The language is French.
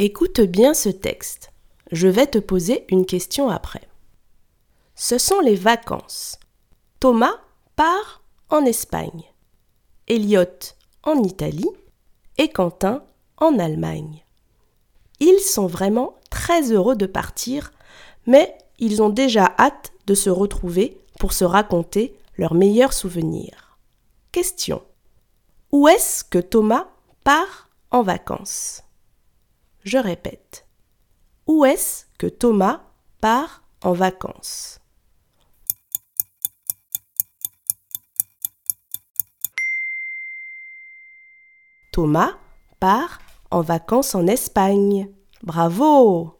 Écoute bien ce texte. Je vais te poser une question après. Ce sont les vacances. Thomas part en Espagne, Elliot en Italie et Quentin en Allemagne. Ils sont vraiment très heureux de partir, mais ils ont déjà hâte de se retrouver pour se raconter leurs meilleurs souvenirs. Question. Où est-ce que Thomas part en vacances? Je répète. Où est-ce que Thomas part en vacances? Thomas part en vacances en Espagne. Bravo